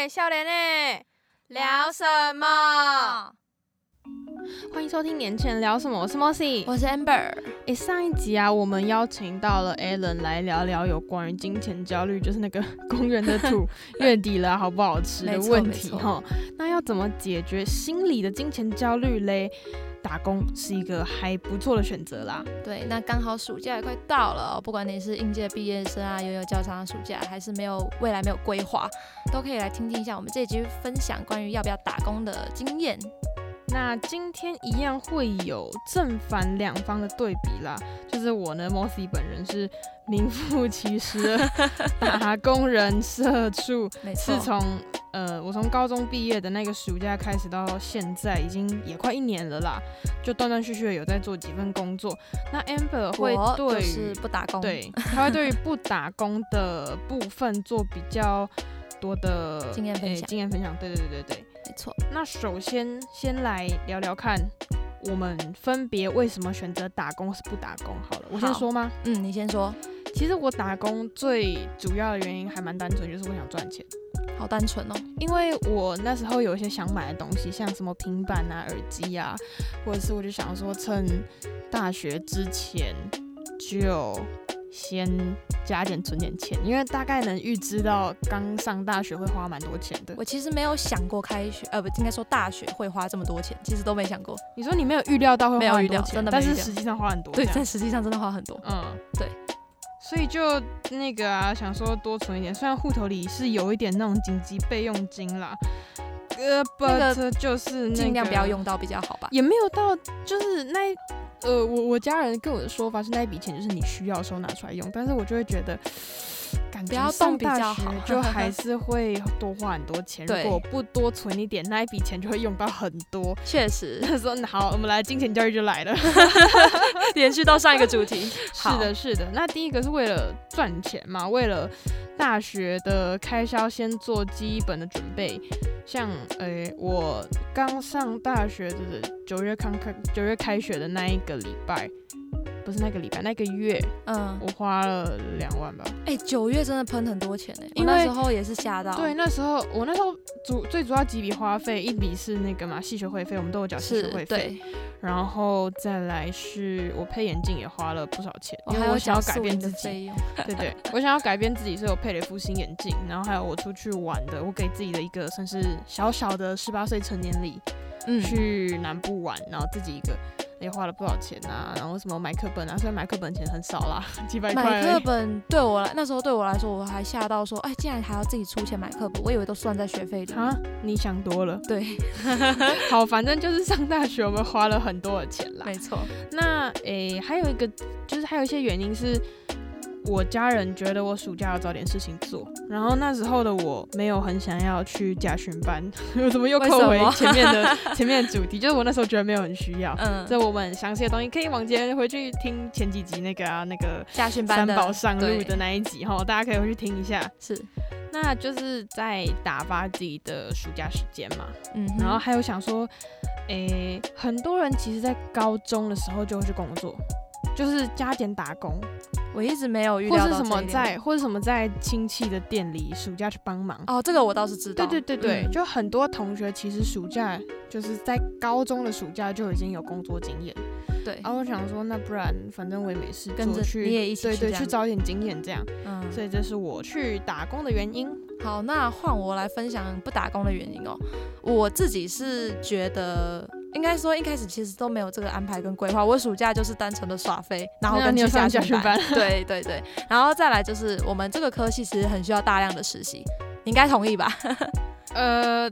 诶，笑脸呢，聊什么？欢迎收听《年轻人聊什么》，我是 Mossy，我是 Amber。诶，上一集啊，我们邀请到了 Alan 来聊聊有关于金钱焦虑，就是那个公园的土 月底了好不好吃的问题哈。那要怎么解决心理的金钱焦虑嘞？打工是一个还不错的选择啦。对，那刚好暑假也快到了，不管你是应届毕业生啊，拥有较长的暑假，还是没有未来没有规划，都可以来听听一下我们这一集分享关于要不要打工的经验。那今天一样会有正反两方的对比啦，就是我呢，Mossy 本人是名副其实的 打工人社畜，是从呃我从高中毕业的那个暑假开始到现在，已经也快一年了啦，就断断续续的有在做几份工作。那 Amber 会对于不打工，对，他会对于不打工的部分做比较多的经验分享，经验分享，对对对对对。没错，那首先先来聊聊看，我们分别为什么选择打工是不打工？好了，我先说吗？嗯，你先说。其实我打工最主要的原因还蛮单纯，就是我想赚钱。好单纯哦，因为我那时候有一些想买的东西，像什么平板啊、耳机啊，或者是我就想说趁大学之前就。先加点存点钱，因为大概能预知到刚上大学会花蛮多钱的。我其实没有想过开学，呃，不应该说大学会花这么多钱，其实都没想过。你说你没有预料到会花很多钱，但是实际上花很多。对，但实际上真的花很多。嗯，对。所以就那个啊，想说多存一点，虽然户头里是有一点那种紧急备用金啦，呃，but 就是尽量不要用到比较好吧。也没有到，就是那。呃，我我家人跟我的说法是那一笔钱就是你需要的时候拿出来用，但是我就会觉得，感觉上大学就 还是会多花很多钱，如果不多存一点，那一笔钱就会用到很多。确实，他说好，我们来金钱教育就来了，连续到上一个主题。是的，是的。那第一个是为了赚钱嘛，为了大学的开销先做基本的准备。像诶，我刚上大学的九月刚开九月开学的那一个礼拜，不是那个礼拜，那个月，嗯，我花了两万吧。哎，九月真的喷很多钱哎，因为那时候也是吓到。对，那时候我那时候主最主要几笔花费，一笔是那个嘛系学会费，我们都有缴系学会费。然后再来是我配眼镜也花了不少钱，因为我想要改变自己。对对，我想要改变自己，所以我配了一副新眼镜。然后还有我出去玩的，我给自己的一个算是小小的十八岁成年礼，嗯，去南部玩，然后自己一个。也花了不少钱啊，然后什么买课本啊，虽然买课本钱很少啦，几百块。买课本对我来那时候对我来说，我还吓到说，哎，竟然还要自己出钱买课本，我以为都算在学费里。啊，你想多了。对，好，反正就是上大学我们花了很多的钱啦。没错。那诶，还有一个就是还有一些原因是。我家人觉得我暑假要找点事情做，然后那时候的我没有很想要去家训班，我怎么又扣回前面的 前面的主题？就是我那时候觉得没有很需要。嗯，这我们详细的东西可以往前回去听前几集那个啊那个驾训班三宝上路的那一集哈，大家可以回去听一下。是，那就是在打发自己的暑假时间嘛。嗯，然后还有想说，诶，很多人其实在高中的时候就会去工作。就是加减打工，我一直没有遇到。或是什么在，或者什么在亲戚的店里暑假去帮忙。哦，这个我倒是知道。对对对对，就很多同学其实暑假就是在高中的暑假就已经有工作经验。对。然后我想说，那不然反正我也没事，跟着去，你也一起对对，去找点经验这样。嗯。所以这是我去打工的原因。好，那换我来分享不打工的原因哦。我自己是觉得。应该说一开始其实都没有这个安排跟规划，我暑假就是单纯的耍飞，然后跟去家训班。对对对对，然后再来就是我们这个科系其实很需要大量的实习，你应该同意吧？呃，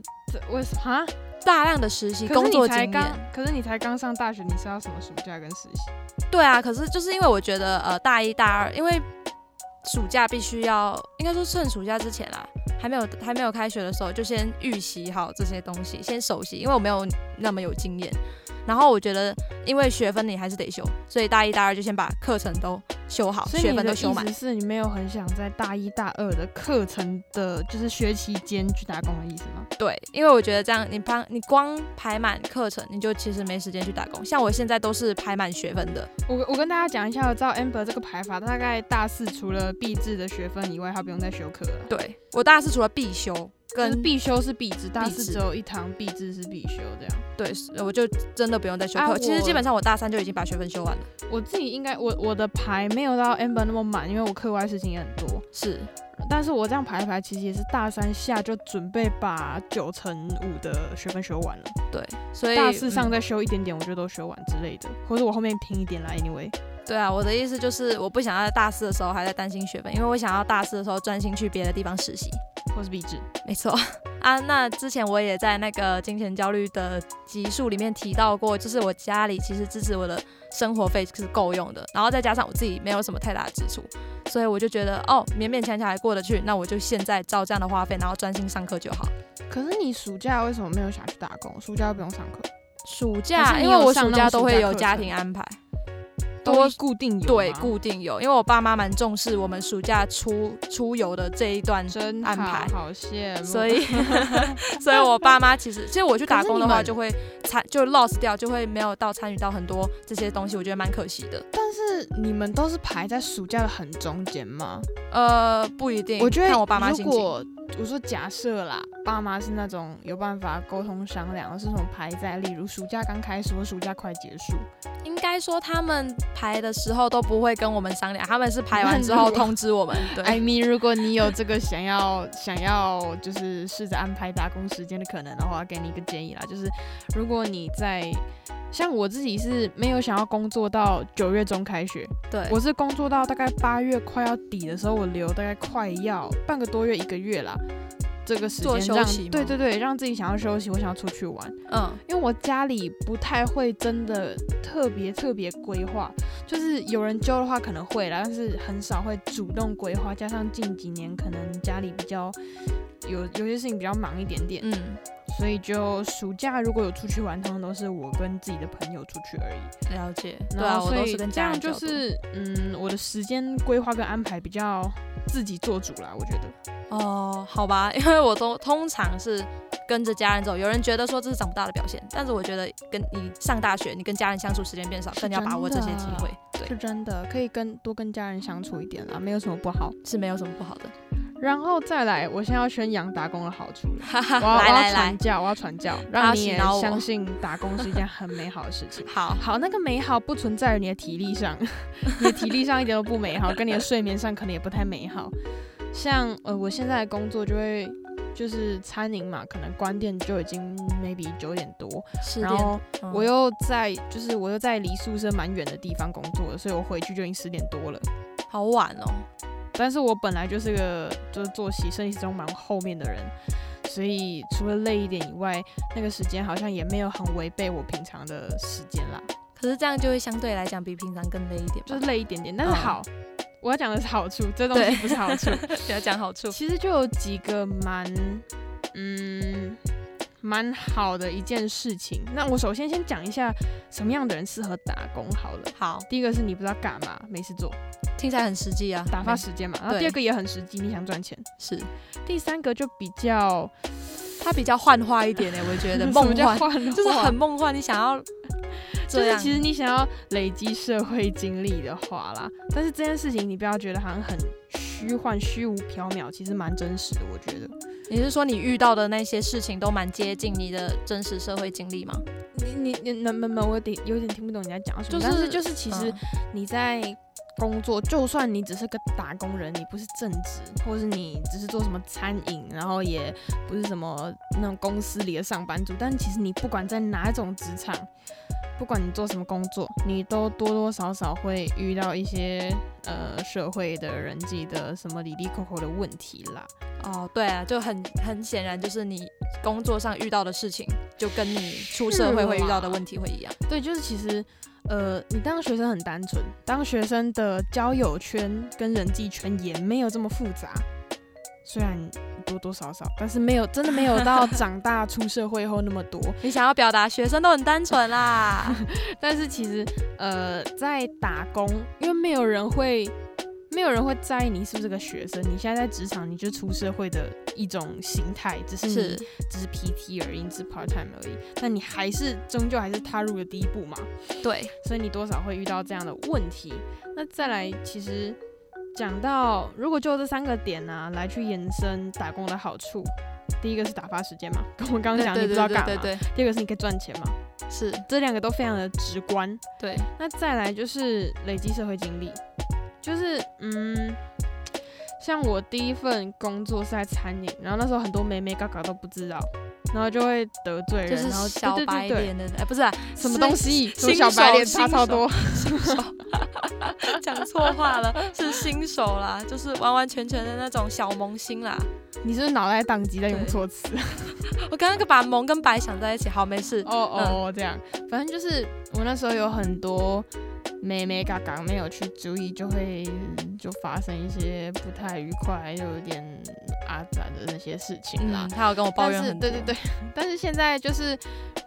为什么？大量的实习工作经验。可是你才刚上大学，你是要什么暑假跟实习？对啊，可是就是因为我觉得呃大一大二，因为暑假必须要，应该说趁暑假之前啦。还没有还没有开学的时候，就先预习好这些东西，先熟悉，因为我没有那么有经验。然后我觉得，因为学分你还是得修，所以大一、大二就先把课程都修好，学分都修满。是你没有很想在大一、大二的课程的，就是学期间去打工的意思吗？对，因为我觉得这样，你帮你光排满课程，你就其实没时间去打工。像我现在都是排满学分的。我我跟大家讲一下，我知道 Amber 这个排法，大概大四除了必制的学分以外，他不用再修课了。对我大四除了必修。跟必修是必知，大四只有一堂必知是必修这样。对，我就真的不用再修课。其实基本上我大三就已经把学分修完了。我自己应该我我的排没有到 amber 那么满，因为我课外事情也很多。是，但是我这样排一排，其实也是大三下就准备把九乘五的学分修完了。对，所以大四上再修一点点，我觉得都修完之类的，或者我后面拼一点来，anyway。对啊，我的意思就是我不想要在大四的时候还在担心学分，因为我想要大四的时候专心去别的地方实习或是笔制。没错 啊，那之前我也在那个金钱焦虑的集数里面提到过，就是我家里其实支持我的生活费是够用的，然后再加上我自己没有什么太大的支出，所以我就觉得哦，勉勉强强还过得去，那我就现在照这样的花费，然后专心上课就好。可是你暑假为什么没有想去打工？暑假不用上课？暑假因为我暑假都会有家庭安排。多固定有对固定有，因为我爸妈蛮重视我们暑假出出游的这一段安排，好羡慕。所以，所以我爸妈其实，其实我去打工的话，就会参就 lost 掉，就会没有到参与到很多这些东西，我觉得蛮可惜的。但是你们都是排在暑假的很中间吗？呃，不一定。我觉得看我爸妈心情。我说假设啦，爸妈是那种有办法沟通商量，是什么排在，例如暑假刚开始或暑假快结束，应该说他们排的时候都不会跟我们商量，他们是排完之后通知我们。对，I mean，如果你有这个想要想要就是试着安排打工时间的可能的话，给你一个建议啦，就是如果你在。像我自己是没有想要工作到九月中开学，对我是工作到大概八月快要底的时候，我留大概快要半个多月一个月啦，这个时间让对对对，让自己想要休息，我想要出去玩，嗯，因为我家里不太会真的特别特别规划，就是有人揪的话可能会啦，但是很少会主动规划，加上近几年可能家里比较有有些事情比较忙一点点，嗯。所以就暑假如果有出去玩，通常都是我跟自己的朋友出去而已。了解，对啊，我都是跟家人。这样就是，嗯，我的时间规划跟安排比较自己做主啦，我觉得。哦，好吧，因为我都通常是跟着家人走。有人觉得说这是长不大的表现，但是我觉得跟你上大学，你跟家人相处时间变少，更要把握这些机会。对，是真的，可以跟多跟家人相处一点啦，没有什么不好，是没有什么不好的。然后再来，我现在要宣扬打工的好处了。我要传教，我要传教，让你也相信打工是一件很美好的事情。好好，那个美好不存在于你的体力上，你的体力上一点都不美好，跟你的睡眠上可能也不太美好。像呃，我现在的工作就会就是餐饮嘛，可能关店就已经 maybe 九点多，然后我又在就是我又在离宿舍蛮远的地方工作，所以我回去就已经十点多了，好晚哦。但是我本来就是个就是作息生理时钟蛮后面的人，所以除了累一点以外，那个时间好像也没有很违背我平常的时间啦。可是这样就会相对来讲比平常更累一点，就是累一点点。但是好，我要讲的是好处，这东西不是好处，要讲好处。其实就有几个蛮嗯蛮好的一件事情。那我首先先讲一下什么样的人适合打工好了。好，第一个是你不知道干嘛，没事做。听起来很实际啊，打发时间嘛。然后第二个也很实际，你想赚钱是。第三个就比较，它比较幻化一点呢，我觉得梦幻，就是很梦幻。你想要，就是其实你想要累积社会经历的话啦，但是这件事情你不要觉得好像很虚幻、虚无缥缈，其实蛮真实的。我觉得，你是说你遇到的那些事情都蛮接近你的真实社会经历吗？你你你能能能，我有点有点听不懂你在讲什么。但是就是其实你在。工作，就算你只是个打工人，你不是正职，或是你只是做什么餐饮，然后也不是什么那种公司里的上班族，但其实你不管在哪一种职场，不管你做什么工作，你都多多少少会遇到一些呃社会的人际的什么里里扣扣的问题啦。哦，对啊，就很很显然，就是你工作上遇到的事情，就跟你出社会会遇到的问题会一样。对，就是其实。呃，你当学生很单纯，当学生的交友圈跟人际圈也没有这么复杂，虽然多多少少，但是没有真的没有到 长大出社会后那么多。你想要表达学生都很单纯啦，但是其实呃，在打工，因为没有人会。没有人会在意你是不是个学生，你现在在职场，你就出社会的一种形态，只是你只是 PT 而已，只是 part time 而已。但你还是终究还是踏入了第一步嘛？对，所以你多少会遇到这样的问题。那再来，其实讲到如果就这三个点呢来去延伸打工的好处，第一个是打发时间嘛，跟 我们刚刚讲你不知道干嘛。第二个是你可以赚钱嘛，是这两个都非常的直观。对，那再来就是累积社会经历，就是嗯。像我第一份工作是在餐饮，然后那时候很多妹妹嘎嘎都不知道，然后就会得罪人，然后小白脸的，哎，不是什么东西，小白脸差超多，新手 讲错话了，是新手啦，就是完完全全的那种小萌新啦。你是不是脑袋宕机在用错词？我刚刚把萌跟白想在一起，好，没事。哦哦，这样，反正就是我那时候有很多。妹妹嘎嘎没有去注意，就会就发生一些不太愉快，又有点阿杂的那些事情啦。他有跟我抱怨很多。对对对，但是现在就是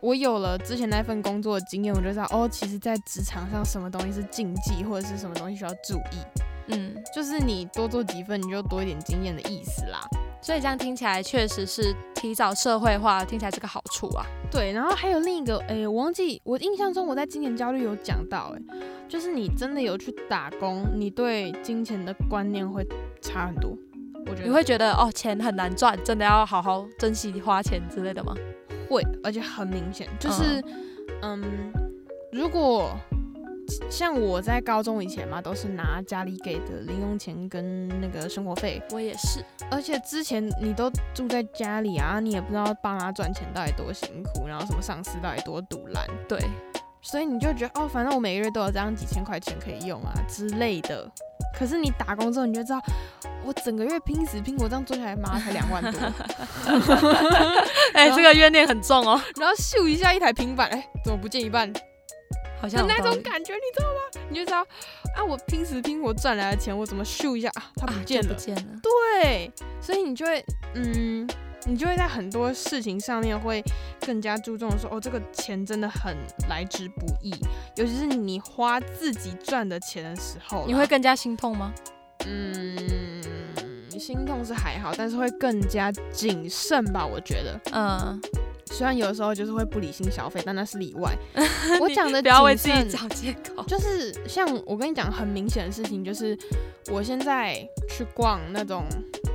我有了之前那份工作的经验，我就知道哦，其实，在职场上什么东西是禁忌，或者是什么东西需要注意。嗯，就是你多做几份，你就多一点经验的意思啦。所以这样听起来确实是提早社会化，听起来是个好处啊。对，然后还有另一个，哎，我忘记，我印象中我在金钱焦虑有讲到，哎，就是你真的有去打工，你对金钱的观念会差很多。我觉得你会觉得哦，钱很难赚，真的要好好珍惜花钱之类的吗？会，而且很明显，就是，嗯，如果。像我在高中以前嘛，都是拿家里给的零用钱跟那个生活费。我也是，而且之前你都住在家里啊，你也不知道爸妈赚钱到底多辛苦，然后什么上司到底多堵烂。对，所以你就觉得哦，反正我每个月都有这样几千块钱可以用啊之类的。可是你打工之后，你就知道，我整个月拼死拼活这样做下来，妈才两万多。哎，这个怨念很重哦。然后秀一下一台平板，哎，怎么不见一半？好像那种感觉，你知道吗？你就知道啊，我拼死拼活赚来的钱，我怎么咻一下啊？它不见了，不见了。对，所以你就会，嗯，你就会在很多事情上面会更加注重说，哦，这个钱真的很来之不易。尤其是你花自己赚的钱的时候，你会更加心痛吗？嗯，心痛是还好，但是会更加谨慎吧？我觉得，嗯。虽然有的时候就是会不理性消费，但那是例外。我讲的不要为自己找借口，就是像我跟你讲很明显的事情，就是我现在去逛那种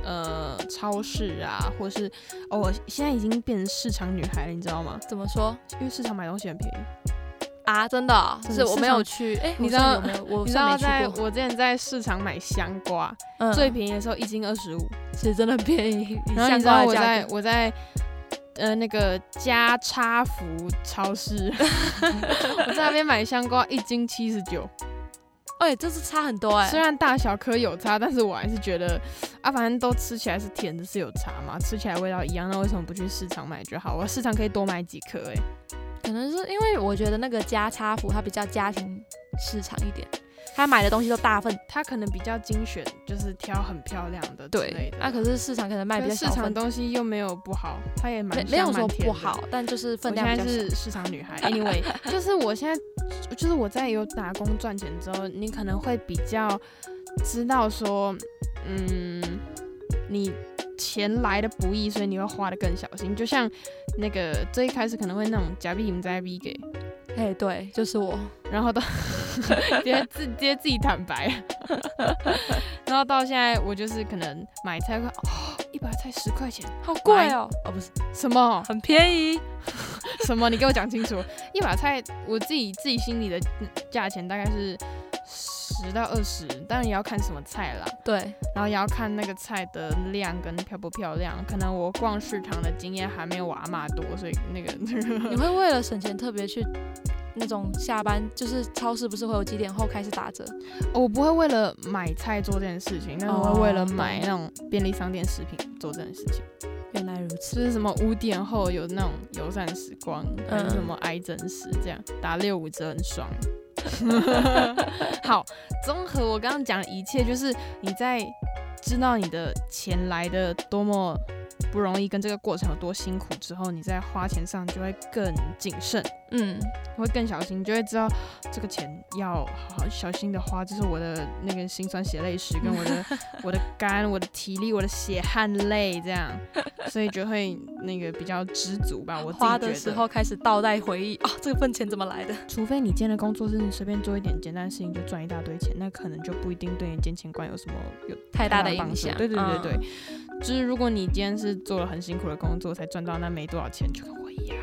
呃超市啊，或是哦，我现在已经变成市场女孩了，你知道吗？怎么说？因为市场买东西很便宜啊！真的，是我没有去。哎，你知道？我你知道在我之前在市场买香瓜，最便宜的时候一斤二十五，其实真的便宜。然后你知道我在我在。呃，那个家差福超市，我在那边买香瓜一斤七十九，哎，这是差很多哎。虽然大小颗有差，但是我还是觉得啊，反正都吃起来是甜的，是有差嘛，吃起来味道一样，那为什么不去市场买就好？我市场可以多买几颗哎。可能是因为我觉得那个加差福它比较家庭市场一点。他买的东西都大份，他可能比较精选，就是挑很漂亮的。对，那可是市场可能卖比较市场东西又没有不好，他也蛮没有说不好，但就是分量比较是市场女孩。Anyway，就是我现在就是我在有打工赚钱之后，你可能会比较知道说，嗯，你钱来的不易，所以你会花的更小心。就像那个最一开始可能会那种假币你在 V 给。哎，对，就是我，然后到 直接自直接自己坦白，然后到现在我就是可能买菜会哦，一把菜十块钱，好贵哦，哦不是什么？很便宜，什么？你给我讲清楚，一把菜我自己自己心里的价钱大概是。十到二十，当然也要看什么菜啦。对，然后也要看那个菜的量跟漂不漂亮。可能我逛市场的经验还没有我阿妈多，所以那个。你会为了省钱特别去那种下班，就是超市不是会有几点后开始打折？我不会为了买菜做这件事情，但我会为了买那种便利商店食品做这件事情。原来如此，就是什么五点后有那种友善时光，还是什么挨真实这样打六五折很爽。好，综合我刚刚讲的一切，就是你在知道你的钱来的多么不容易，跟这个过程有多辛苦之后，你在花钱上就会更谨慎。嗯，会更小心，就会知道这个钱要好好小心的花。这是我的那个心酸血泪史，跟我的 我的肝、我的体力、我的血汗泪这样，所以就会那个比较知足吧。我花的时候开始倒带回忆啊，这份钱怎么来的？除非你今天的工作是你随便做一点简单事情就赚一大堆钱，那可能就不一定对你金钱观有什么有太大的影响。对对对对，就是如果你今天是做了很辛苦的工作才赚到那没多少钱，就跟我一样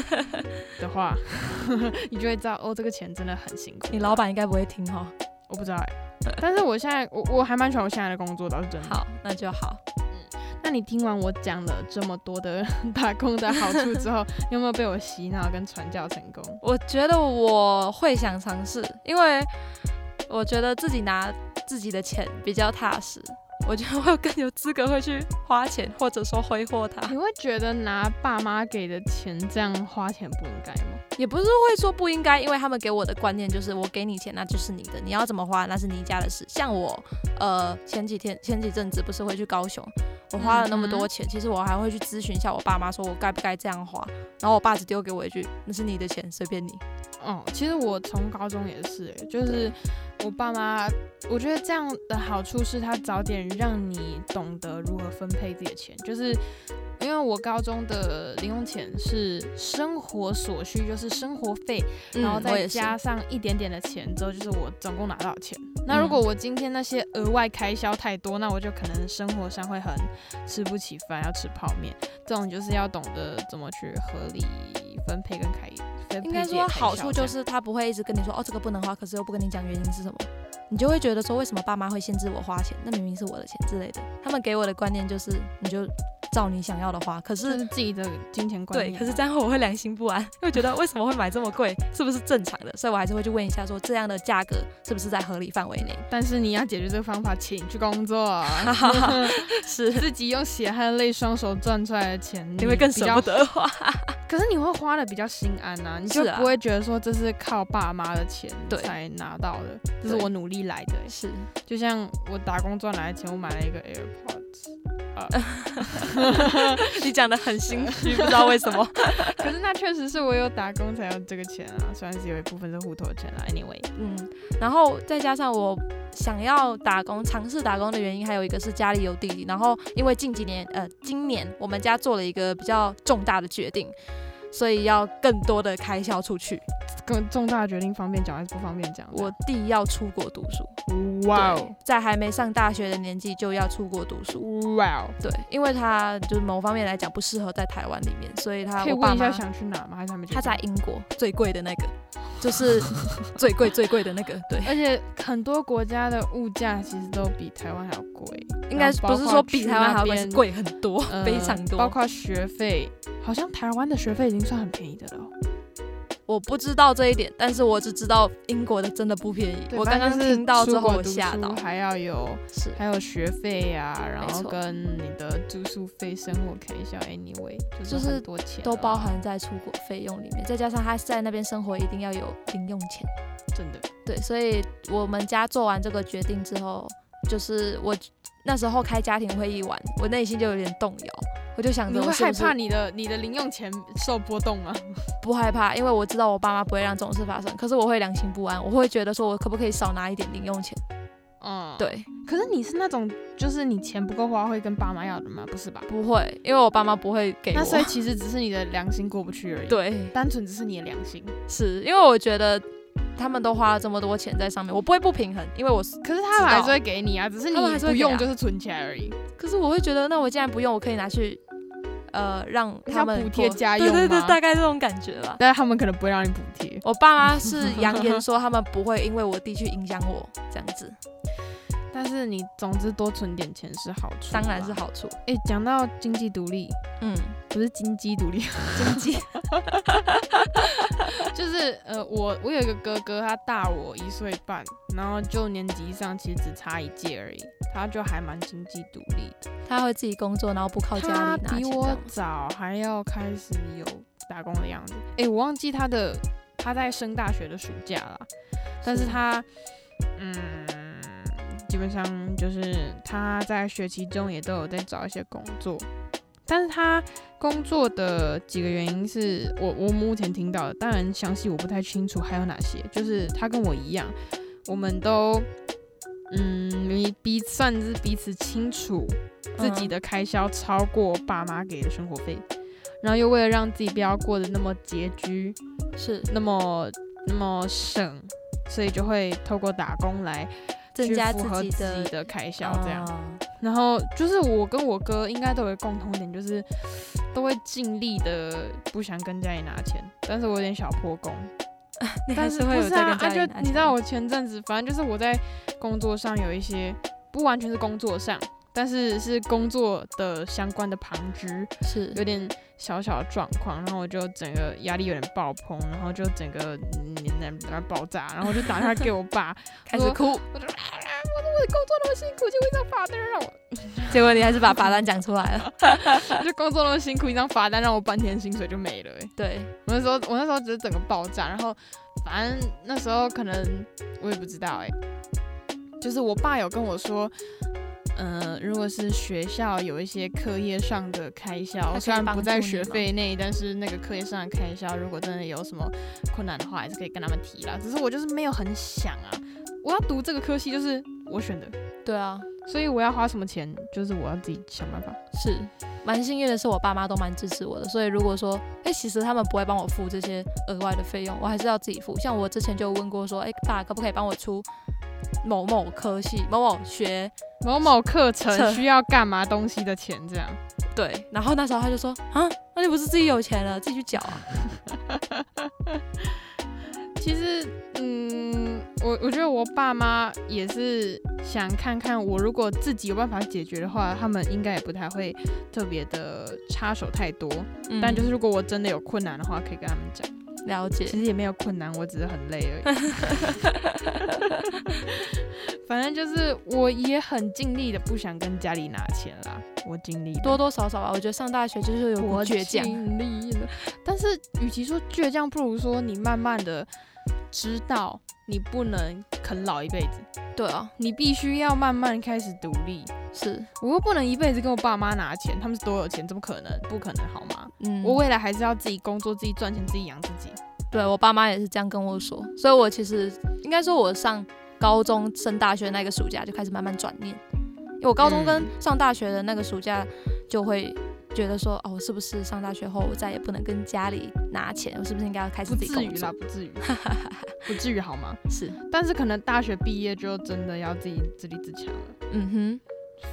的话，你就会知道哦，这个钱真的很辛苦。你老板应该不会听哈，我不知道哎。但是我现在我我还蛮喜欢我现在的工作，倒是真的。好，那就好。嗯，那你听完我讲了这么多的 打工的好处之后，你有没有被我洗脑跟传教成功？我觉得我会想尝试，因为我觉得自己拿自己的钱比较踏实。我觉得我更有资格会去花钱，或者说挥霍它。你会觉得拿爸妈给的钱这样花钱不应该吗？也不是会说不应该，因为他们给我的观念就是我给你钱那就是你的，你要怎么花那是你家的事。像我，呃，前几天前几阵子不是会去高雄，我花了那么多钱，其实我还会去咨询一下我爸妈，说我该不该这样花。然后我爸只丢给我一句：“那是你的钱，随便你。”哦，其实我从高中也是，就是我爸妈，我觉得这样的好处是他早点让你懂得如何分配自己的钱，就是因为我高中的零用钱是生活所需，就是生活费，然后再加上一点点的钱之后，就是我总共拿到钱。那如果我今天那些额外开销太多，那我就可能生活上会很吃不起饭，要吃泡面，这种就是要懂得怎么去合理分配跟开。应该说好处就是他不会一直跟你说哦这个不能花，可是又不跟你讲原因是什么，你就会觉得说为什么爸妈会限制我花钱？那明明是我的钱之类的。他们给我的观念就是你就。照你想要的花，可是自己的金钱观念。对，可是这样我会良心不安，会觉得为什么会买这么贵，是不是正常的？所以我还是会去问一下，说这样的价格是不是在合理范围内？但是你要解决这个方法，请去工作，是自己用血汗泪双手赚出来的钱，你会更舍不得花。可是你会花的比较心安呐，你就不会觉得说这是靠爸妈的钱才拿到的，这是我努力来的。是，就像我打工赚来的钱，我买了一个 AirPods。你讲的很心虚，不知道为什么。可是那确实是我有打工才有这个钱啊，虽然是有一部分是户头钱啊。Anyway，嗯，然后再加上我想要打工、尝试打工的原因，还有一个是家里有弟弟。然后因为近几年，呃，今年我们家做了一个比较重大的决定。所以要更多的开销出去，更重大的决定方便讲还是不方便讲？我弟要出国读书，哇哦，在还没上大学的年纪就要出国读书，哇哦，对，因为他就是某方面来讲不适合在台湾里面，所以他可以问一下想去哪吗？还是他们他在英国最贵的那个，就是 最贵最贵的那个，对，而且很多国家的物价其实都比台湾还要贵，应该不是说比台湾还要贵很多，非常多，包括学费。好像台湾的学费已经算很便宜的了，我不知道这一点，但是我只知道英国的真的不便宜。我刚刚听到之后吓到，还要有是还有学费呀，然后跟你的住宿费、生活开销，anyway 就是很多钱都包含在出国费用里面，再加上他在那边生活一定要有零用钱，真的对，所以我们家做完这个决定之后，就是我那时候开家庭会议完，我内心就有点动摇。我就想，你会害怕你的你的零用钱受波动吗？不害怕，因为我知道我爸妈不会让这种事发生。可是我会良心不安，我会觉得说，我可不可以少拿一点零用钱？嗯，对。可是你是那种，就是你钱不够花会跟爸妈要的吗？不是吧？不会，因为我爸妈不会给我。那所以其实只是你的良心过不去而已。对，单纯只是你的良心。是因为我觉得他们都花了这么多钱在上面，我不会不平衡，因为我可是他们还是会给你啊，只是你不用就是存起来而已。可是我会觉得，那我既然不用，我可以拿去。呃，让他们补贴家用，对对对，大概这种感觉吧。但是他们可能不会让你补贴。我爸妈是扬言说，他们不会因为我弟去影响我这样子。但是你总之多存点钱是好处，当然是好处。哎，讲到经济独立，嗯，不是经济独立，经济，就是呃，我我有一个哥哥，他大我一岁半，然后就年级上其实只差一届而已，他就还蛮经济独立的，他会自己工作，然后不靠家里拿钱。他比我早还要开始有打工的样子。哎，我忘记他的他在升大学的暑假了，但是他嗯。基本上就是他在学期中也都有在找一些工作，但是他工作的几个原因是我我目前听到的，当然详细我不太清楚还有哪些。就是他跟我一样，我们都嗯彼彼算是彼此清楚自己的开销超过爸妈给的生活费，然后又为了让自己不要过得那么拮据，是那么那么省，所以就会透过打工来。增加自己的开销，这样。然后就是我跟我哥应该都有共同点，就是都会尽力的不想跟家里拿钱，但是我有点小破功。但是会有在跟家里拿钱。你知道我前阵子，反正就是我在工作上有一些不完全是工作上。但是是工作的相关的旁支，是。有点小小的状况，然后我就整个压力有点爆棚，然后就整个嗯在爆炸，然后我就打电话给我爸，开始哭，我就啊，我说我的工作那么辛苦，结果一张罚单让我，结果你还是把罚单讲出来了，就工作那么辛苦，一张罚单让我半天薪水就没了，哎，对。我那时候我那时候只是整个爆炸，然后反正那时候可能我也不知道，哎，就是我爸有跟我说。嗯，如果是学校有一些课业上的开销，虽然不在学费内，但是那个课业上的开销，如果真的有什么困难的话，还是可以跟他们提啦。只是我就是没有很想啊，我要读这个科系就是我选的，对啊，所以我要花什么钱，就是我要自己想办法。是，蛮幸运的是我爸妈都蛮支持我的，所以如果说，哎，其实他们不会帮我付这些额外的费用，我还是要自己付。像我之前就问过说，哎，爸可不可以帮我出？某某科系、某某学、某某课程需要干嘛东西的钱，这样对。然后那时候他就说：“啊，那你不是自己有钱了，自己去缴啊？” 其实，嗯，我我觉得我爸妈也是想看看我，如果自己有办法解决的话，他们应该也不太会特别的插手太多。但就是如果我真的有困难的话，可以跟他们讲。了解，其实也没有困难，我只是很累而已。反正就是我也很尽力的，不想跟家里拿钱啦。我尽力多多少少吧。我觉得上大学就是有倔强。尽力了，但是与其说倔强，不如说你慢慢的知道你不能啃老一辈子。对啊，你必须要慢慢开始独立。是，我又不能一辈子跟我爸妈拿钱，他们是多有钱，怎么可能？不可能，好吗？嗯，我未来还是要自己工作，自己赚钱，自己养自己。对我爸妈也是这样跟我说，所以我其实应该说，我上高中升大学那个暑假就开始慢慢转念，因为我高中跟上大学的那个暑假就会觉得说，哦，我是不是上大学后我再也不能跟家里拿钱？我是不是应该要开始自己工作？不至于啦，不至于，不至于好吗？是，但是可能大学毕业就真的要自己自立自强了。嗯哼。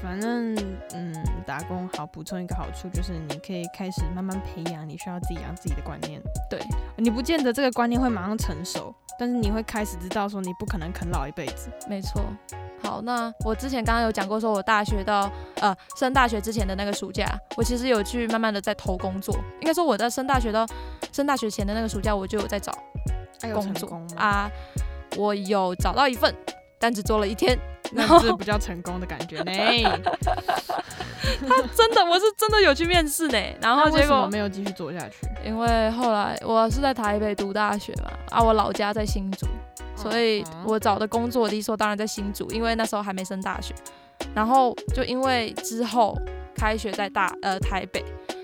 反正，嗯，打工好，补充一个好处就是你可以开始慢慢培养你需要自己养自己的观念。对，你不见得这个观念会马上成熟，但是你会开始知道说你不可能啃老一辈子。没错。好，那我之前刚刚有讲过，说我大学到呃升大学之前的那个暑假，我其实有去慢慢的在投工作。应该说我在升大学到升大学前的那个暑假，我就有在找工作啊，我有找到一份，但只做了一天。那是比较成功的感觉呢。他真的，我是真的有去面试呢。然后结果没有继续做下去，因为后来我是在台北读大学嘛，啊，我老家在新竹，所以我找的工作理所当然在新竹，因为那时候还没升大学。然后就因为之后开学在大呃台北，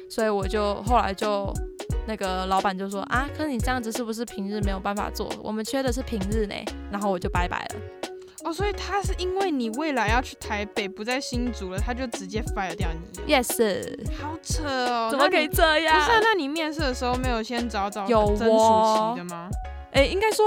所以我就后来就那个老板就说啊，可你这样子是不是平日没有办法做？我们缺的是平日呢。然后我就拜拜了。哦，所以他是因为你未来要去台北，不在新竹了，他就直接 fire 掉你。Yes，好扯哦，怎么可以这样？不是，那你面试的时候没有先找找有真熟悉的吗？哎，应该说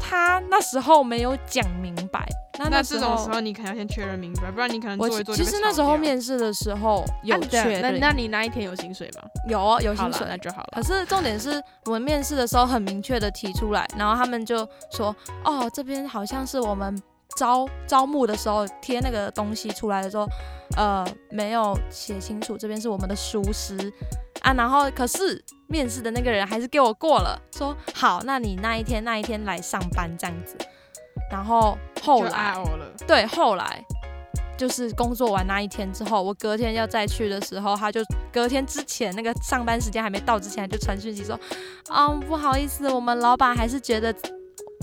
他那时候没有讲明白。那那这种时候你可能要先确认明白，不然你可能做一做其实那时候面试的时候有确认。那那你那一天有薪水吗？有，有薪水那就好了。可是重点是我们面试的时候很明确的提出来，然后他们就说：“哦，这边好像是我们。”招招募的时候贴那个东西出来的时候，呃，没有写清楚这边是我们的熟师啊，然后可是面试的那个人还是给我过了，说好，那你那一天那一天来上班这样子，然后后来对后来就是工作完那一天之后，我隔天要再去的时候，他就隔天之前那个上班时间还没到之前就传讯息说，嗯，不好意思，我们老板还是觉得。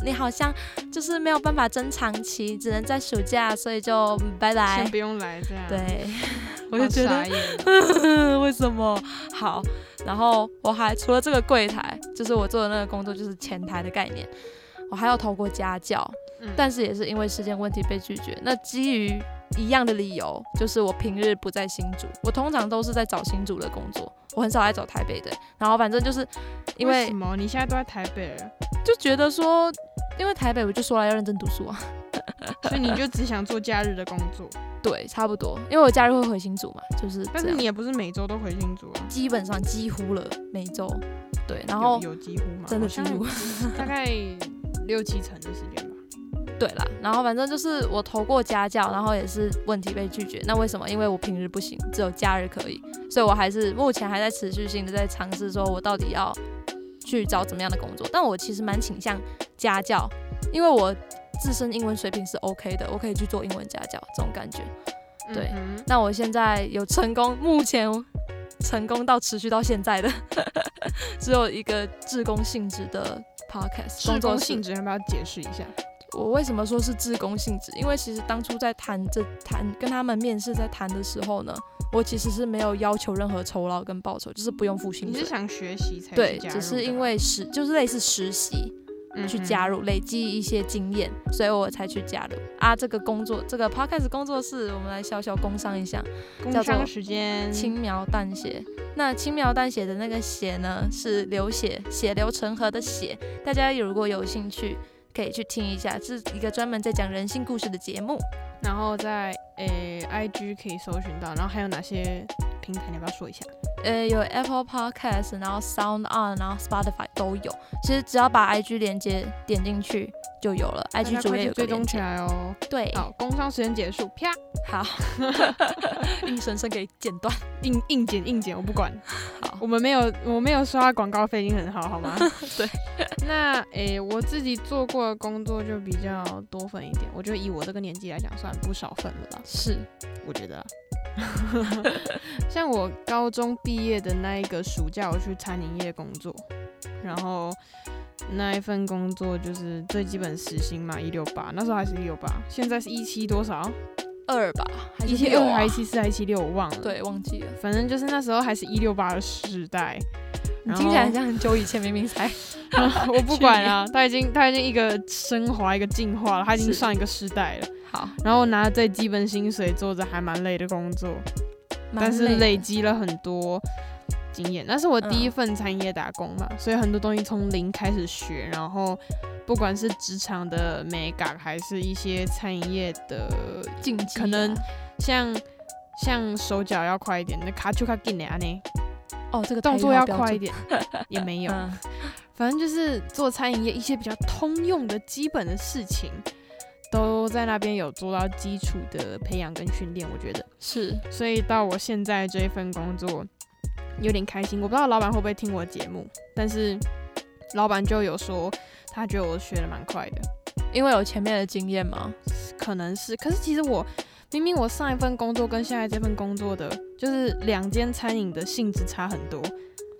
你好像就是没有办法争长期，只能在暑假，所以就拜拜。先不用来这样。对，我就觉得 为什么好？然后我还除了这个柜台，就是我做的那个工作，就是前台的概念，我还要投过家教，但是也是因为时间问题被拒绝。那基于一样的理由，就是我平日不在新竹，我通常都是在找新竹的工作，我很少来找台北的。然后反正就是因为什么？你现在都在台北？就觉得说，因为台北我就说了要认真读书啊。所以你就只想做假日的工作？对，差不多，因为我假日会回新竹嘛，就是。但是你也不是每周都回新竹啊。基本上几乎了，每周。对，然后有几乎吗？真的几乎，大概六七成的时间吧。对啦，然后反正就是我投过家教，然后也是问题被拒绝。那为什么？因为我平日不行，只有假日可以，所以我还是目前还在持续性的在尝试，说我到底要去找怎么样的工作。但我其实蛮倾向家教，因为我自身英文水平是 OK 的，我可以去做英文家教这种感觉。对，那我现在有成功，目前成功到持续到现在的，只有一个志工性质的 podcast 工作性质要不要解释一下？我为什么说是自工性质？因为其实当初在谈这谈跟他们面试在谈的时候呢，我其实是没有要求任何酬劳跟报酬，就是不用付薪水。你是想学习才对，只是因为实就是类似实习去加入，累积一些经验，所以我才去加入啊。这个工作，这个 podcast 工作室，我们来小小工商一下，工商时间轻描淡写。那轻描淡写的那个写呢，是流血，血流成河的血。大家如果有兴趣。可以去听一下，是一个专门在讲人性故事的节目。然后在诶 IG 可以搜寻到，然后还有哪些平台？你要不要说一下？呃，有 Apple Podcast，然后 Sound On，然后 Spotify 都有。其实只要把 IG 连接点进去就有了，IG 主页有追踪起来哦。对，好，工商时间结束，啪，好，硬生生给剪断，硬硬剪硬剪，我不管。好，我们没有，我没有刷广告费，已经很好，好吗？对。那诶，我自己做过的工作就比较多份一点，我觉得以我这个年纪来讲，算不少份了吧。是，我觉得。像我高中毕业的那一个暑假，我去餐饮业工作，然后那一份工作就是最基本时薪嘛，一六八，那时候还是一六八，现在是一七多少？二吧，一七二还一七四还一七六，我忘了。对，忘记了。反正就是那时候还是一六八的时代。听起来像很久以前，明明才。我不管啊，他已经他已经一个升华一个进化了，他已经上一个时代了。好，然后拿最基本薪水做着还蛮累的工作，但是累积了很多经验。那是我第一份餐饮业打工嘛，所以很多东西从零开始学。然后不管是职场的美感，还是一些餐饮业的竞技，可能像像手脚要快一点，那卡丘卡进来呢。哦，这个动作要快一点，也没有。反正就是做餐饮业一些比较通用的基本的事情，都在那边有做到基础的培养跟训练。我觉得是，所以到我现在这一份工作有点开心。我不知道老板会不会听我节目，但是老板就有说他觉得我学的蛮快的，因为有前面的经验嘛？可能是。可是其实我。明明我上一份工作跟现在这份工作的，就是两间餐饮的性质差很多，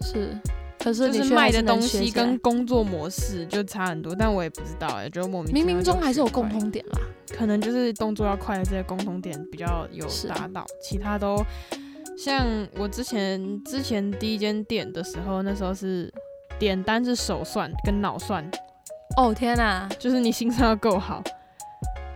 是，可是就是卖的东西跟工作模式就差很多，但我也不知道哎，就莫名冥冥中还是有共通点啦，可能就是动作要快的这些共通点比较有达到，其他都像我之前之前第一间店的时候，那时候是点单是手算跟脑算，哦天哪，就是你心算要够好，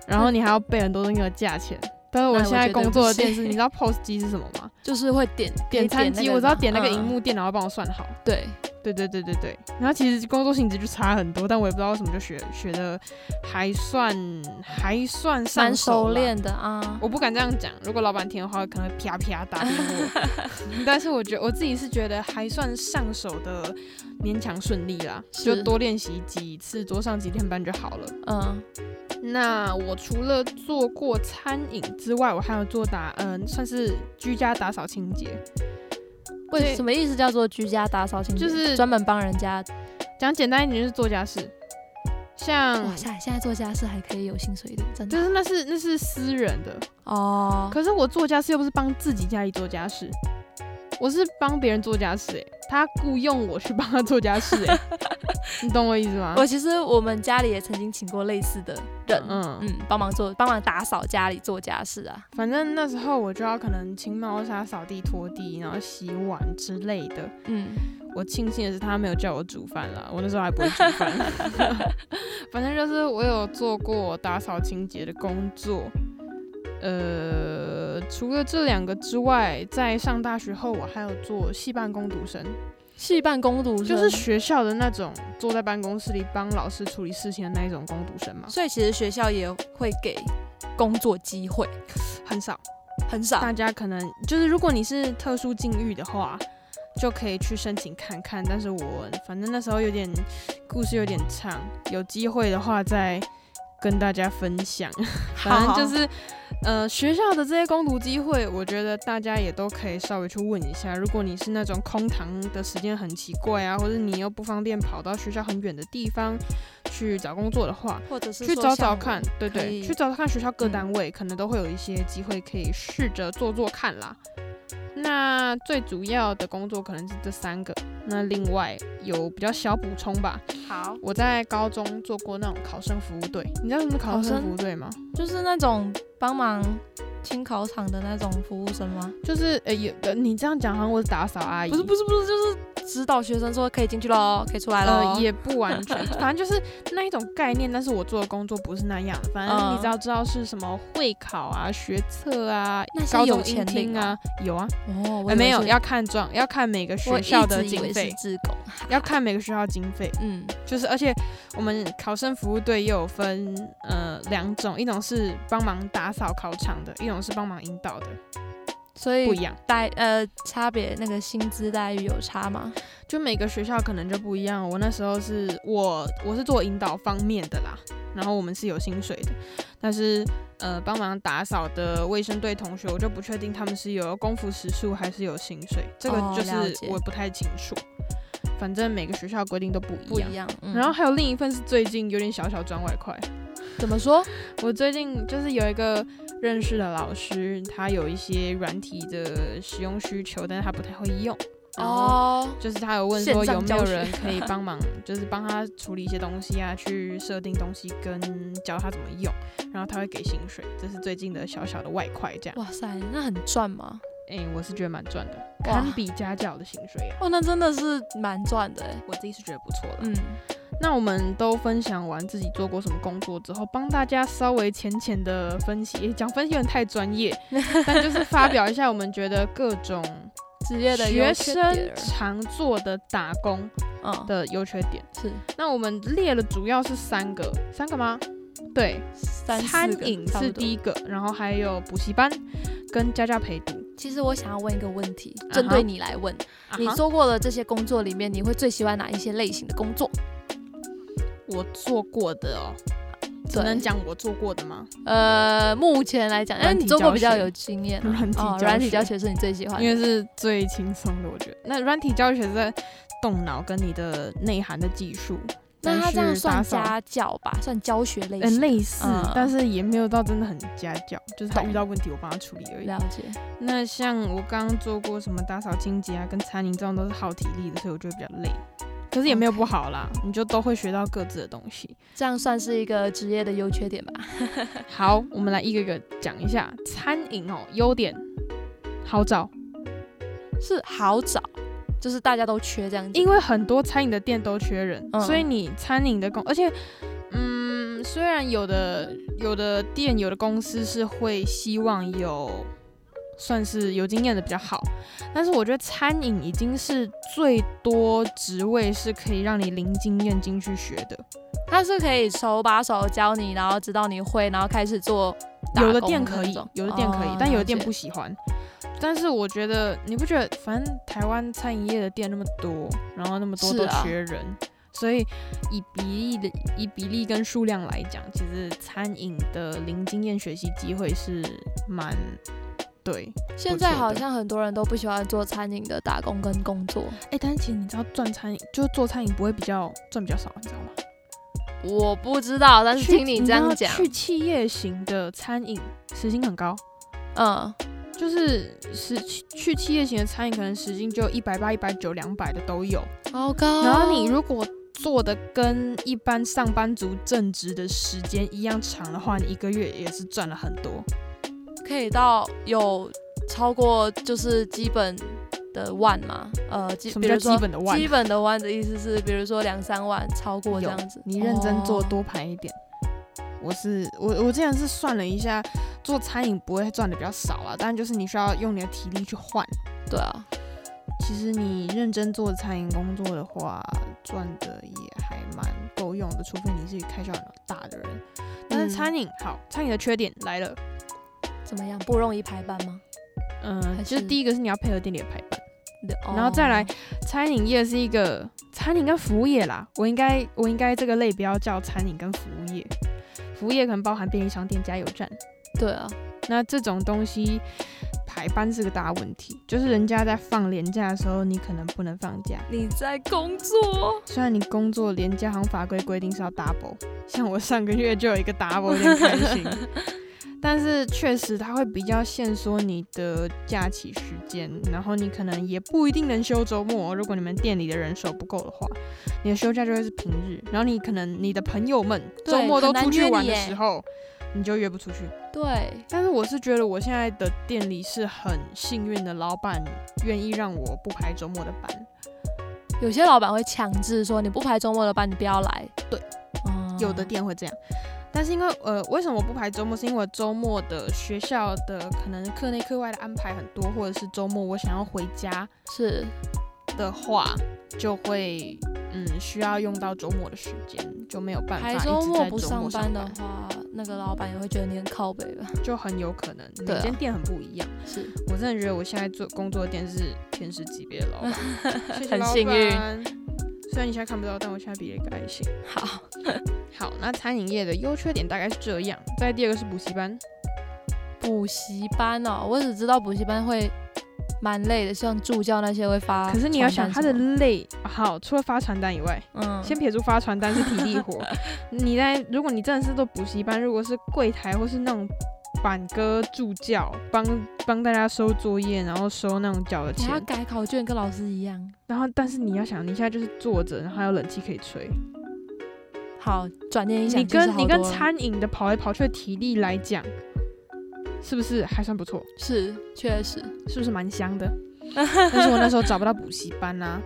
然后你还要背很多东西的价钱。但是我现在工作的电视，你知道 POS 机是什么吗？就是会点点餐机，我知道点那个荧幕，电脑要帮我算好。对，对对对对对。然后其实工作性质就差很多，但我也不知道为什么就学学的还算还算蛮熟练的啊。我不敢这样讲，如果老板听的话，可能啪啪打给我。但是我觉得我自己是觉得还算上手的，勉强顺利啦，就多练习几次，多上几天班就好了。嗯。那我除了做过餐饮之外，我还有做打，嗯，算是居家打扫清洁。为什么意思叫做居家打扫清洁？就是专门帮人家。讲简单一点，就是做家事。像哇塞，现在做家事还可以有薪水的，真的。就是那是那是私人的哦。可是我做家事又不是帮自己家里做家事。我是帮别人做家事，哎，他雇佣我去帮他做家事，哎，你懂我意思吗？我其实我们家里也曾经请过类似的人，嗯嗯，帮忙做，帮忙打扫家里做家事啊。反正那时候我就要可能清猫砂、扫地、拖地，然后洗碗之类的。嗯，我庆幸的是他没有叫我煮饭啦，我那时候还不会煮饭。反正就是我有做过打扫清洁的工作，呃。个除了这两个之外，在上大学后，我还有做系办工读生。系办工读生就是学校的那种坐在办公室里帮老师处理事情的那一种工读生嘛。所以其实学校也会给工作机会，很少，很少。大家可能就是如果你是特殊境遇的话。就可以去申请看看，但是我反正那时候有点故事有点长，有机会的话再跟大家分享。反正就是，呃，学校的这些攻读机会，我觉得大家也都可以稍微去问一下。如果你是那种空堂的时间很奇怪啊，或者你又不方便跑到学校很远的地方去找工作的话，或者是去找找看，对对，去找找看学校各单位可能都会有一些机会可以试着做做看啦。那最主要的工作可能是这三个，那另外有比较小补充吧。好，我在高中做过那种考生服务队，你知道什么考生服务队吗？就是那种帮忙清考场的那种服务生吗？就是呃，有你这样讲好像我是打扫阿姨，不是不是不是，就是。指导学生说可以进去喽，可以出来了，也不完全，反正就是那一种概念。但是我做的工作不是那样，反正你只要知道是什么会考啊、学测啊、高中音听啊，有啊，哦，没有要看状，要看每个学校的经费，要看每个学校经费，嗯，就是而且我们考生服务队又有分呃两种，一种是帮忙打扫考场的，一种是帮忙引导的。所以不一样待呃差别那个薪资待遇有差吗？就每个学校可能就不一样。我那时候是我我是做引导方面的啦，然后我们是有薪水的，但是呃帮忙打扫的卫生队同学，我就不确定他们是有功夫时数还是有薪水，这个就是我不太清楚。反正每个学校规定都不一样。不一样。然后还有另一份是最近有点小小赚外快。怎么说？我最近就是有一个认识的老师，他有一些软体的使用需求，但是他不太会用。哦，就是他有问说有没有人可以帮忙，就是帮他处理一些东西啊，去设定东西跟教他怎么用，然后他会给薪水，这是最近的小小的外快，这样。哇塞，那很赚吗？哎，我是觉得蛮赚的，堪比家教的薪水啊。哦，那真的是蛮赚的，我自己是觉得不错的。嗯。那我们都分享完自己做过什么工作之后，帮大家稍微浅浅的分析，讲分析有点太专业，但就是发表一下我们觉得各种职业的学生常做的打工的优缺点。是，那我们列了主要是三个，三个吗？对，三餐饮是第一个，然后还有补习班跟家教陪读。其实我想要问一个问题，针对你来问，你做过的这些工作里面，你会最喜欢哪一些类型的工作？我做过的哦，只能讲我做过的吗？呃，目前来讲，因为你做过比较有经验，哦，软体教学是你最喜欢的，因为是最轻松的，我觉得。那软体教学在动脑跟你的内涵的技术，那它这样算家教吧？算教学类型，类似，但是也没有到真的很家教，就是他遇到问题我帮他处理而已。了解。那像我刚刚做过什么打扫清洁啊，跟餐饮这种都是耗体力的，所以我觉得比较累。可是也没有不好啦，你就都会学到各自的东西，这样算是一个职业的优缺点吧。好，我们来一个一个讲一下餐饮哦，优点好找，是好找，就是大家都缺这样子，因为很多餐饮的店都缺人，所以你餐饮的工，而且嗯，虽然有的有的店有的公司是会希望有。算是有经验的比较好，但是我觉得餐饮已经是最多职位是可以让你零经验进去学的，它是可以手把手教你，然后知道你会，然后开始做。有的店可以，有的店可以，但有的店不喜欢。但是我觉得你不觉得，反正台湾餐饮业的店那么多，然后那么多都缺人，所以以比例的以比例跟数量来讲，其实餐饮的零经验学习机会是蛮。对，现在好像很多人都不喜欢做餐饮的打工跟工作。哎，但是其实你知道赚餐饮，就做餐饮不会比较赚比较少，你知道吗？我不知道，但是听你这样讲，去企业型的餐饮时薪很高。嗯，就是时去企业型的餐饮，可能时薪就一百八、一百九、两百的都有，好高。然后你如果做的跟一般上班族正职的时间一样长的话，你一个月也是赚了很多。可以到有超过就是基本的万吗？呃，基本的万？基本的万的意思是，比如说两三万，超过这样子。你认真做多盘一点。我是我我之前是算了一下，做餐饮不会赚的比较少啊，但就是你需要用你的体力去换。对啊，其实你认真做餐饮工作的话，赚的也还蛮够用的，除非你是开销很大的人。但是餐饮好，餐饮的缺点来了，怎么样？不容易排班吗？嗯，就是第一个是你要配合店里的排班，然后再来，餐饮业是一个餐饮跟服务业啦。我应该我应该这个类不要叫餐饮跟服务业，服务业可能包含便利商店、加油站。对啊，那这种东西排班是个大问题，就是人家在放年假的时候，你可能不能放假。你在工作，虽然你工作年假行法规规定是要 double，像我上个月就有一个 double，有点开心。但是确实，它会比较限缩你的假期时间，然后你可能也不一定能休周末。如果你们店里的人手不够的话，你的休假就会是平日。然后你可能你的朋友们周末都出去玩的时候，你就约不出去。对。但是我是觉得我现在的店里是很幸运的，老板愿意让我不排周末的班。有些老板会强制说你不排周末的班，你不要来。对，有的店会这样。但是因为呃，为什么我不排周末？是因为周末的学校的可能课内课外的安排很多，或者是周末我想要回家是的话，就会嗯需要用到周末的时间，就没有办法。排周末不上班的话，那个老板也会觉得你很靠北吧？就很有可能，每间店很不一样。是我真的觉得我现在做工作的店是天使级别的老板，很幸运。虽然你现在看不到，但我现在比了一个爱心。好，好，那餐饮业的优缺点大概是这样。再第二个是补习班，补习班哦，我只知道补习班会蛮累的，像助教那些会发。可是你要想，他的累，好，除了发传单以外，嗯，先撇除发传单是体力活。你在，如果你真的是做补习班，如果是柜台或是那种。板哥助教帮帮大家收作业，然后收那种缴的钱。要改考卷，跟老师一样。然后，但是你要想，你现在就是坐着，然后还有冷气可以吹。好，转念一下，你跟你跟餐饮的跑来跑去的体力来讲，是不是还算不错？是，确实，是不是蛮香的？但是我那时候找不到补习班啊。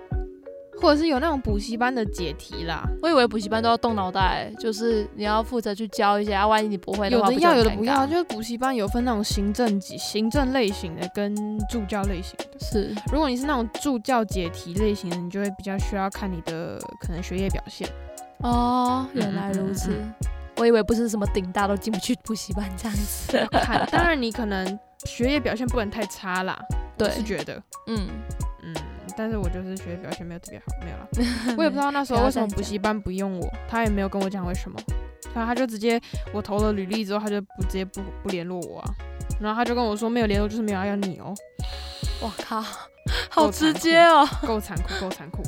或者是有那种补习班的解题啦，我以为补习班都要动脑袋，就是你要负责去教一些啊，万一你不会的话，有的要，有的不要。就是补习班有分那种行政级、行政类型的跟助教类型的。是，如果你是那种助教解题类型的，你就会比较需要看你的可能学业表现。哦，原来如此，我以为不是什么顶大都进不去补习班这样子。看，当然你可能学业表现不能太差啦。对，是觉得，嗯嗯。但是我就是学业表现没有特别好，没有了。我也不知道那时候为什么补习班不用我，他也没有跟我讲为什么。反正他就直接我投了履历之后，他就不直接不不联络我啊。然后他就跟我说没有联络就是没有要你哦。我靠，好直接哦，够残酷，够残酷。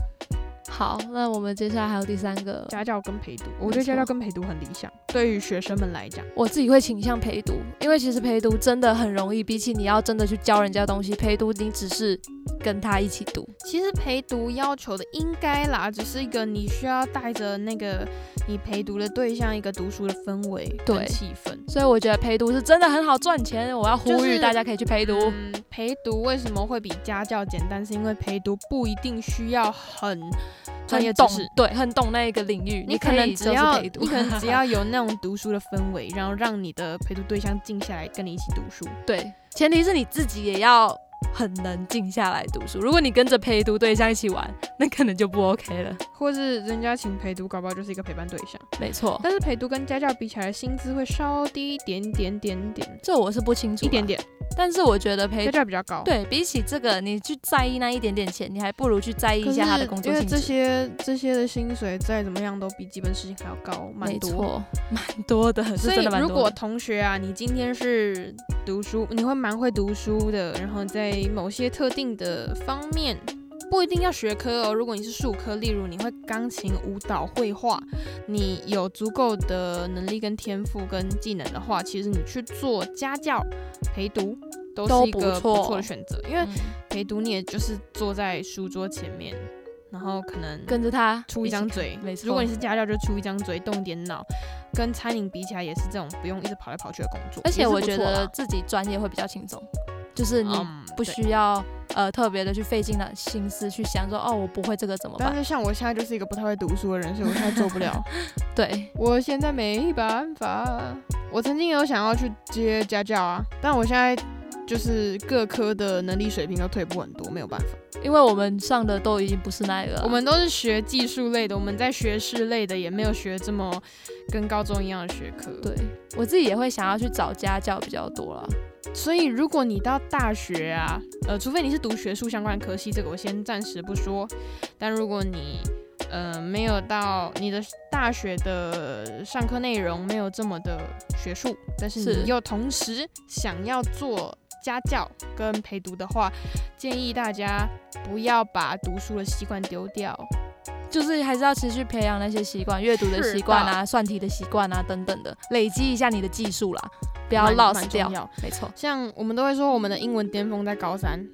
好，那我们接下来还有第三个家教跟陪读。我觉得家教跟陪读很理想，对于学生们来讲，我自己会倾向陪读，因为其实陪读真的很容易，比起你要真的去教人家东西，陪读你只是跟他一起读。其实陪读要求的应该啦，只是一个你需要带着那个你陪读的对象一个读书的氛围对气氛。所以我觉得陪读是真的很好赚钱，我要呼吁大家可以去陪读。嗯陪读为什么会比家教简单？是因为陪读不一定需要很。专业懂对，很懂那一个领域。你可能只要你可能只要有那种读书的氛围，然后让你的陪读对象静下来跟你一起读书。对，前提是你自己也要。很能静下来读书。如果你跟着陪读对象一起玩，那可能就不 OK 了。或是人家请陪读，搞不好就是一个陪伴对象。没错。但是陪读跟家教比起来，薪资会稍低一点点点点。这我是不清楚。一点点。但是我觉得陪家教比较高。对比起这个，你去在意那一点点钱，你还不如去在意一下他的工作因为这些这些的薪水再怎么样都比基本事情还要高，蛮多，蛮多的。所以如果同学啊，你今天是读书，你会蛮会读书的，然后在某些特定的方面不一定要学科哦。如果你是数科，例如你会钢琴、舞蹈、绘画，你有足够的能力跟天赋跟技能的话，其实你去做家教陪读都是一个不错的选择。因为陪读你也就是坐在书桌前面，然后可能跟着他出一张嘴。如果你是家教，就出一张嘴，动点脑。跟餐饮比起来，也是这种不用一直跑来跑去的工作。而且我觉得自己专业会比较轻松。就是你不需要呃特别的去费尽了心思去想说哦我不会这个怎么办？但是像我现在就是一个不太会读书的人，所以我现在做不了。对，我现在没办法。我曾经有想要去接家教啊，但我现在就是各科的能力水平都退步很多，没有办法。因为我们上的都已经不是那个，我们都是学技术类的，我们在学士类的也没有学这么跟高中一样的学科。对我自己也会想要去找家教比较多了。所以如果你到大学啊，呃，除非你是读学术相关科系，这个我先暂时不说。但如果你呃没有到你的大学的上课内容没有这么的学术，但是你又同时想要做。家教跟陪读的话，建议大家不要把读书的习惯丢掉，就是还是要持续培养那些习惯，阅读的习惯啊，算题的习惯啊等等的，累积一下你的技术啦，不要 lost 掉。没错，像我们都会说，我们的英文巅峰在高三。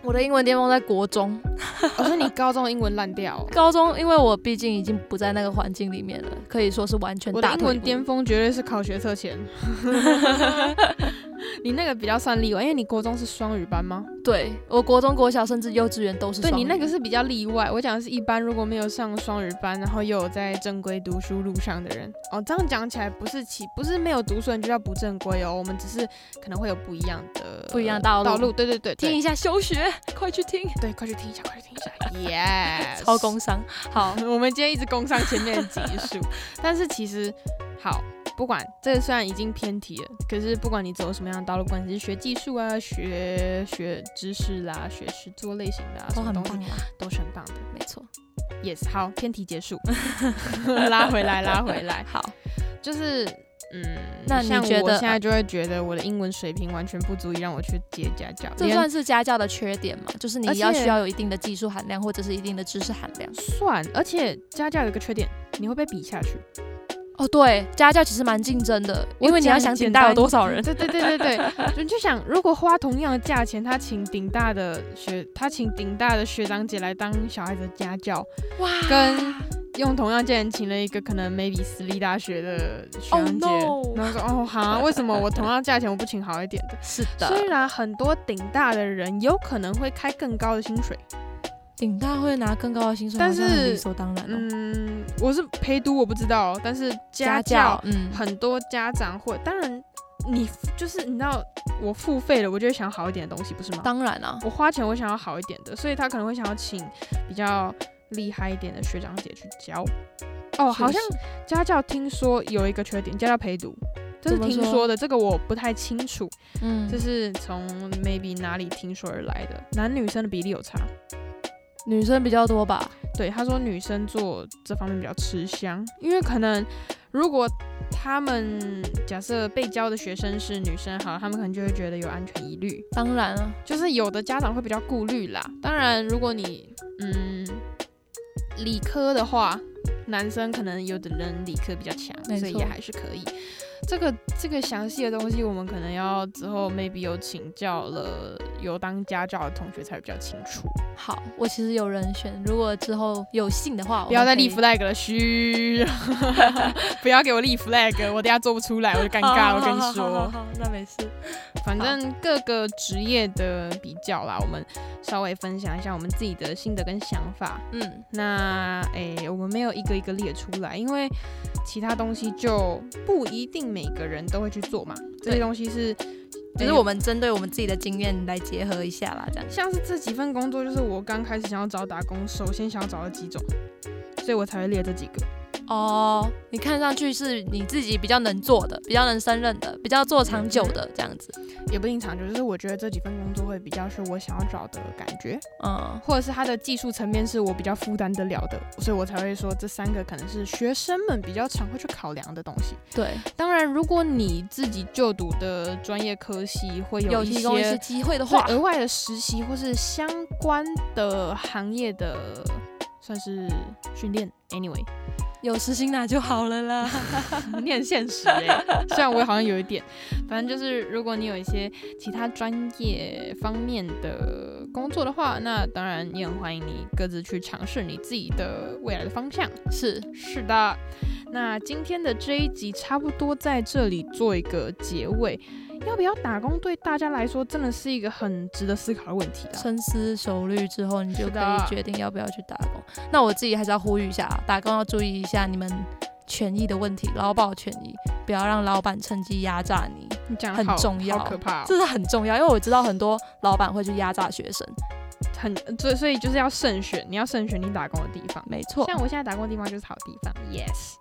我的英文巅峰在国中，我说你高中英文烂掉。高中，因为我毕竟已经不在那个环境里面了，可以说是完全。我的英文巅峰绝对是考学测前。你那个比较算例外，因为你国中是双语班吗？对，我国中、国小甚至幼稚园都是。对你那个是比较例外，我讲的是一般，如果没有上双语班，然后又有在正规读书路上的人。哦，这样讲起来不是起，不是没有读书人就叫不正规哦，我们只是可能会有不一样的不一样道路。道路，对对对，听一下休学，快去听，对，快去听一下，快去听一下，耶，超工伤。好，我们今天一直攻上前面的集数，但是其实好。不管这虽然已经偏题了，可是不管你走什么样的道路，不管你是学技术啊、学学知识啦、学实作类型的，都很棒都是很棒的，没错。Yes，好，偏题结束，拉回来，拉回来。好，就是嗯，那你觉得现在就会觉得我的英文水平完全不足以让我去接家教，这算是家教的缺点吗？就是你要需要有一定的技术含量或者是一定的知识含量。算，而且家教有一个缺点，你会被比下去。哦，对，家教其实蛮竞争的，因为你要想顶大有多少人。对对对对对，就就想如果花同样的价钱，他请顶大的学，他请顶大的学长姐来当小孩子的家教，哇，跟用同样价钱请了一个可能 maybe 私立大学的学长姐，然后说哦好，为什么我同样价钱我不请好一点的？是的，虽然很多顶大的人有可能会开更高的薪水。顶大会拿更高的薪水，但是理所当然。嗯，我是陪读，我不知道。但是家教，嗯，很多家长会。当然，你就是你知道，我付费了，我就会想要好一点的东西，不是吗？当然啊，我花钱，我想要好一点的，所以他可能会想要请比较厉害一点的学长姐去教。哦，好像家教听说有一个缺点，家教陪读，这是听说的，这个我不太清楚。嗯，这是从 maybe 哪里听说而来的，男女生的比例有差。女生比较多吧？对，他说女生做这方面比较吃香，因为可能如果他们假设被教的学生是女生，好，他们可能就会觉得有安全疑虑。当然了，就是有的家长会比较顾虑啦。当然，如果你嗯理科的话，男生可能有的人理科比较强，所以也还是可以。这个这个详细的东西，我们可能要之后 maybe 有请教了有当家教的同学才比较清楚。好，我其实有人选，如果之后有幸的话，不要再立 flag 了，嘘，不要给我立 flag，我等下做不出来我就尴尬。我跟你说，那没事，反正各个职业的比较啦，我们稍微分享一下我们自己的心得跟想法。嗯，那诶，我们没有一个一个列出来，因为其他东西就不一定。每个人都会去做嘛，这些东西是，只是我们针对我们自己的经验来结合一下啦，这样。像是这几份工作，就是我刚开始想要找打工，首先想要找的几种，所以我才会列这几个。哦，你看上去是你自己比较能做的，比较能胜任的，比较做长久的这样子，也不一定长久，就是我觉得这几份工作会比较是我想要找的感觉，嗯，或者是它的技术层面是我比较负担得了的，所以我才会说这三个可能是学生们比较常会去考量的东西。对，当然如果你自己就读的专业科系会有一些机会的话，额外的实习或是相关的行业的算是训练，anyway。有实心拿就好了啦，你很现实哎，虽然我好像有一点，反正就是如果你有一些其他专业方面的工作的话，那当然也很欢迎你各自去尝试你自己的未来的方向。是是的，那今天的这一集差不多在这里做一个结尾。要不要打工对大家来说真的是一个很值得思考的问题。啊深思熟虑之后，你就可以决定要不要去打工。那我自己还是要呼吁一下，打工要注意一下你们权益的问题，劳保权益。不要让老板趁机压榨你。你讲很重要，可怕，这是很重要，因为我知道很多老板会去压榨学生。很，所以所以就是要慎选，你要慎选你打工的地方，没错。像我现在打工的地方就是好地方，yes。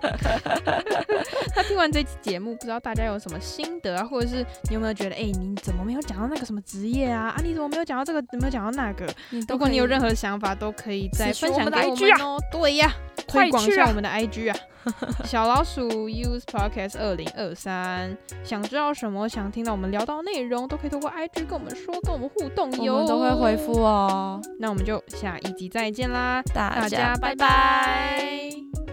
他听完这期节目，不知道大家有什么心得啊，或者是你有没有觉得，哎，你怎么没有讲到那个什么职业啊？啊，你怎么没有讲到这个，没有讲到那个？如果你有任何想法，都可以再分享给我们哦。对呀，推广一下我们的 IG 啊。小老鼠 use podcast 二零二三，想知道什么，想听到我们聊到内容，都可以通过 IG 跟我们说，跟我们互动，我们都会回复哦。那我们就下一集再见啦，大家拜拜。